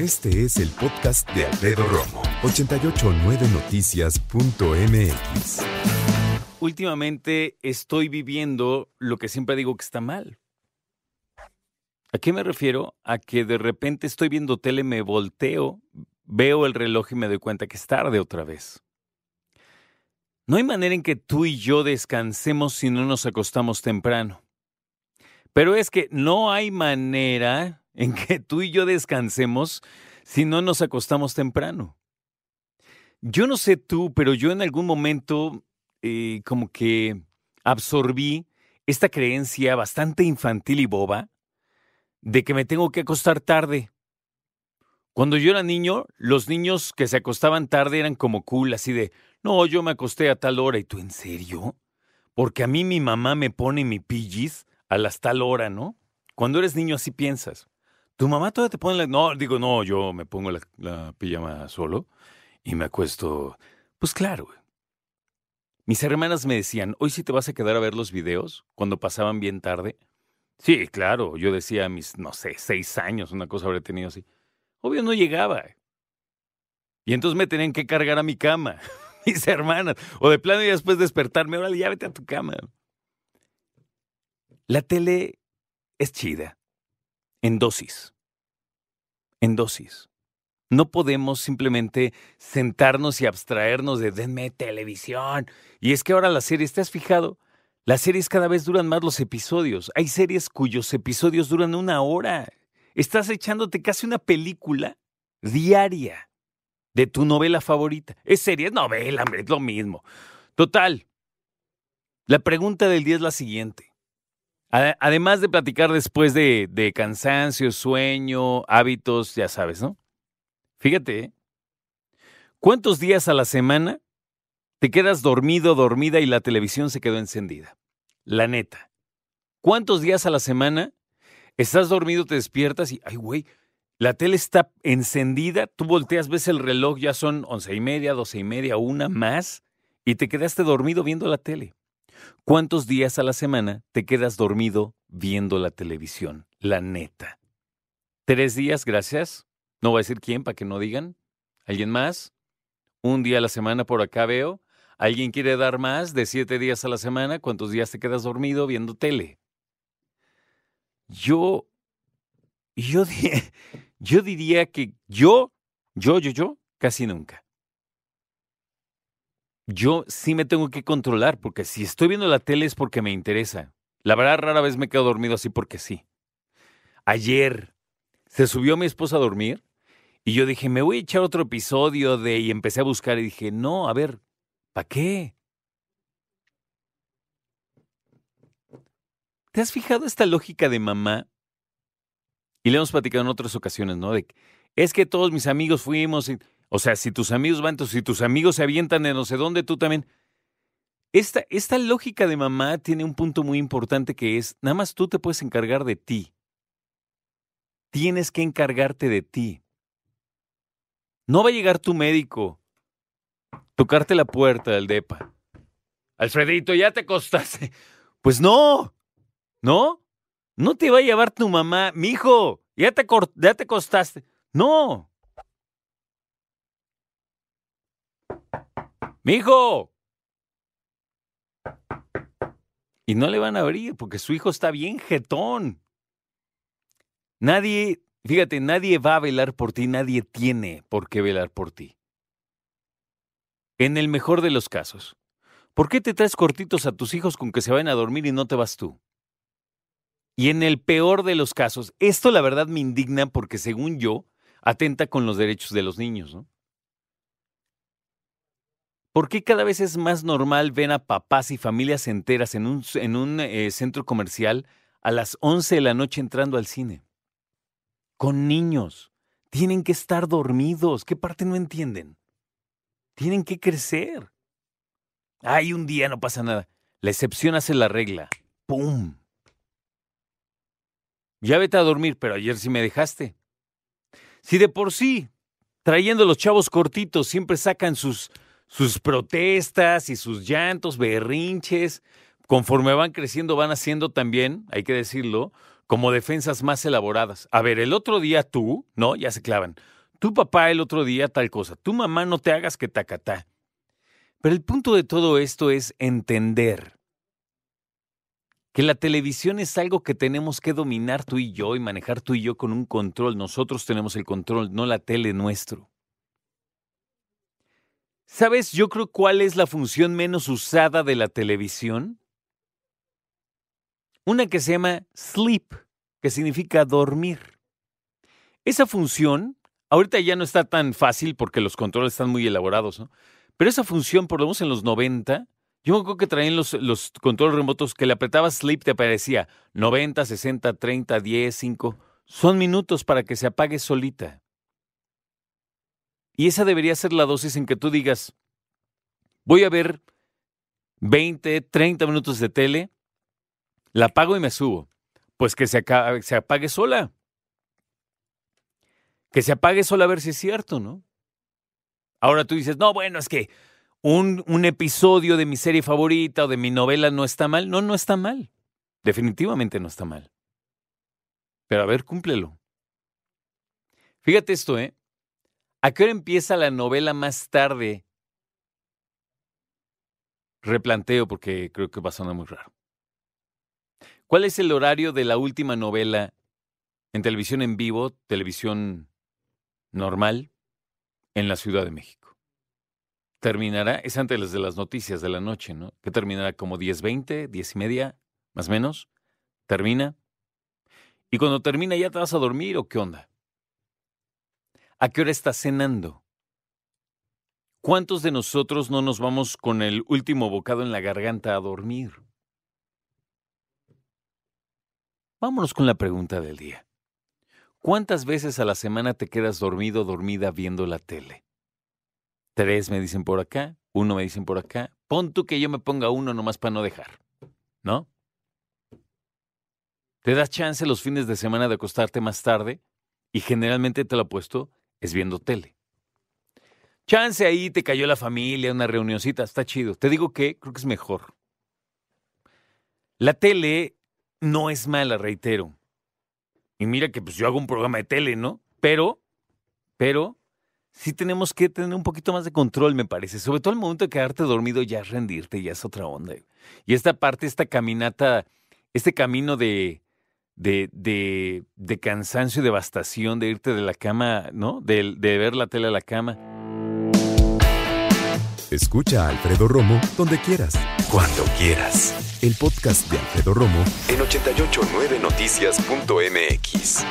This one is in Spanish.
Este es el podcast de Alfredo Romo, 889noticias.mx. Últimamente estoy viviendo lo que siempre digo que está mal. ¿A qué me refiero? A que de repente estoy viendo tele, me volteo, veo el reloj y me doy cuenta que es tarde otra vez. No hay manera en que tú y yo descansemos si no nos acostamos temprano. Pero es que no hay manera en que tú y yo descansemos si no nos acostamos temprano. Yo no sé tú, pero yo en algún momento eh, como que absorbí esta creencia bastante infantil y boba de que me tengo que acostar tarde. Cuando yo era niño, los niños que se acostaban tarde eran como cool, así de, no, yo me acosté a tal hora. ¿Y tú en serio? Porque a mí mi mamá me pone mi pijis a las tal hora, ¿no? Cuando eres niño así piensas. Tu mamá todavía te pone la... No, digo, no, yo me pongo la, la pijama solo y me acuesto... Pues claro. Mis hermanas me decían, ¿hoy sí te vas a quedar a ver los videos cuando pasaban bien tarde? Sí, claro, yo decía mis, no sé, seis años, una cosa habré tenido así. Obvio no llegaba. Y entonces me tenían que cargar a mi cama, mis hermanas. O de plano y después despertarme, órale, ya vete a tu cama. La tele es chida. En dosis. En dosis. No podemos simplemente sentarnos y abstraernos de denme televisión. Y es que ahora la serie, ¿te has fijado? Las series cada vez duran más los episodios. Hay series cuyos episodios duran una hora. Estás echándote casi una película diaria de tu novela favorita. ¿Es serie? Es novela, hombre, es lo mismo. Total. La pregunta del día es la siguiente. Además de platicar después de, de cansancio, sueño, hábitos, ya sabes, ¿no? Fíjate, ¿eh? ¿cuántos días a la semana te quedas dormido, dormida y la televisión se quedó encendida? La neta. ¿Cuántos días a la semana estás dormido, te despiertas y, ay, güey, la tele está encendida, tú volteas, ves el reloj, ya son once y media, doce y media, una más, y te quedaste dormido viendo la tele? ¿Cuántos días a la semana te quedas dormido viendo la televisión? La neta. ¿Tres días, gracias? No voy a decir quién para que no digan. ¿Alguien más? Un día a la semana por acá veo. ¿Alguien quiere dar más de siete días a la semana? ¿Cuántos días te quedas dormido viendo tele? Yo, yo, yo diría que yo, yo, yo, yo, casi nunca. Yo sí me tengo que controlar, porque si estoy viendo la tele es porque me interesa. La verdad, rara vez me quedo dormido así porque sí. Ayer se subió mi esposa a dormir y yo dije, me voy a echar otro episodio de... Y empecé a buscar y dije, no, a ver, ¿para qué? ¿Te has fijado esta lógica de mamá? Y le hemos platicado en otras ocasiones, ¿no? De, es que todos mis amigos fuimos... o sea, si tus amigos van, si tus amigos se avientan de no sé dónde, tú también... Esta, esta lógica de mamá tiene un punto muy importante que es, nada más tú te puedes encargar de ti. Tienes que encargarte de ti. No va a llegar tu médico, tocarte la puerta del DEPA. Alfredito, ya te acostaste. Pues no, ¿no? No te va a llevar tu mamá, mi hijo, ya te, ya te acostaste. No. Mi hijo. Y no le van a abrir porque su hijo está bien jetón. Nadie Fíjate, nadie va a velar por ti, nadie tiene por qué velar por ti. En el mejor de los casos, ¿por qué te traes cortitos a tus hijos con que se vayan a dormir y no te vas tú? Y en el peor de los casos, esto la verdad me indigna porque según yo, atenta con los derechos de los niños, ¿no? ¿Por qué cada vez es más normal ver a papás y familias enteras en un, en un eh, centro comercial a las 11 de la noche entrando al cine? con niños. Tienen que estar dormidos. ¿Qué parte no entienden? Tienen que crecer. Ay, un día no pasa nada. La excepción hace la regla. ¡Pum! Ya vete a dormir, pero ayer sí me dejaste. Si de por sí, trayendo los chavos cortitos, siempre sacan sus, sus protestas y sus llantos, berrinches, conforme van creciendo, van haciendo también, hay que decirlo, como defensas más elaboradas. A ver, el otro día tú, ¿no? Ya se clavan. Tu papá el otro día tal cosa. Tu mamá no te hagas que tacatá. Pero el punto de todo esto es entender que la televisión es algo que tenemos que dominar tú y yo y manejar tú y yo con un control. Nosotros tenemos el control, no la tele nuestro. ¿Sabes? Yo creo cuál es la función menos usada de la televisión. Una que se llama sleep, que significa dormir. Esa función, ahorita ya no está tan fácil porque los controles están muy elaborados, ¿no? Pero esa función, por lo menos en los 90, yo me acuerdo que traían los, controles remotos que le apretabas sleep, te aparecía 90, 60, 30, 10, 5. Son minutos para que se apague solita. Y esa debería ser la dosis en que tú digas, voy a ver 20, 30 minutos de tele, la apago y me subo. Pues que se, se apague sola. Que se apague sola a ver si es cierto, ¿no? Ahora tú dices, no, bueno, es que un, un episodio de mi serie favorita o de mi novela no está mal. No, no está mal. Definitivamente no está mal. Pero a ver, cúmplelo. Fíjate esto, ¿eh? ¿A qué hora empieza la novela más tarde? Replanteo porque creo que va a sonar muy raro. ¿Cuál es el horario de la última novela en televisión en vivo, televisión normal, en la Ciudad de México? terminará, es antes de las noticias de la noche, ¿no? Que terminará como 10.20, 10 y media, más o menos. Termina. Y cuando termina, ¿ya te vas a dormir o qué onda? ¿A qué hora estás cenando? ¿Cuántos de nosotros no nos vamos con el último bocado en la garganta a dormir? Vámonos con la pregunta del día. ¿Cuántas veces a la semana te quedas dormido o dormida viendo la tele? Tres me dicen por acá, uno me dicen por acá. Pon tú que yo me ponga uno nomás para no dejar, ¿no? Te das chance los fines de semana de acostarte más tarde y generalmente te lo apuesto es viendo tele. Chance ahí te cayó la familia, una reunioncita, está chido. Te digo que creo que es mejor. La tele no es mala, reitero. Y mira que pues yo hago un programa de tele, ¿no? Pero, pero sí tenemos que tener un poquito más de control, me parece. Sobre todo el momento de quedarte dormido, ya es rendirte, ya es otra onda. Y esta parte, esta caminata, este camino de, de, de, de cansancio y devastación, de irte de la cama, ¿no? De, de ver la tele a la cama. Escucha a Alfredo Romo donde quieras. Cuando quieras. El podcast de Alfredo Romo en 889noticias.mx.